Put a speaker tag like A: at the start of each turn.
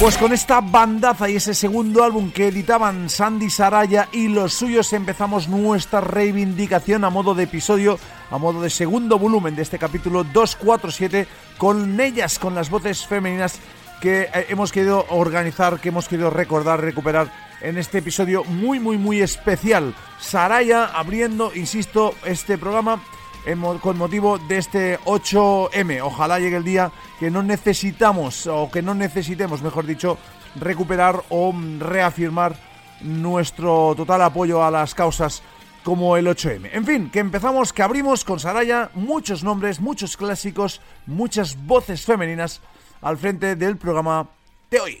A: Pues con esta bandaza y ese segundo álbum que editaban Sandy Saraya y los suyos empezamos nuestra reivindicación a modo de episodio, a modo de segundo volumen de este capítulo 247 con ellas, con las voces femeninas que eh, hemos querido organizar, que hemos querido recordar, recuperar en este episodio muy, muy, muy especial. Saraya abriendo, insisto, este programa con motivo de este 8M. Ojalá llegue el día que no necesitamos, o que no necesitemos, mejor dicho, recuperar o reafirmar nuestro total apoyo a las causas como el 8M. En fin, que empezamos, que abrimos con Saraya, muchos nombres, muchos clásicos, muchas voces femeninas al frente del programa de hoy.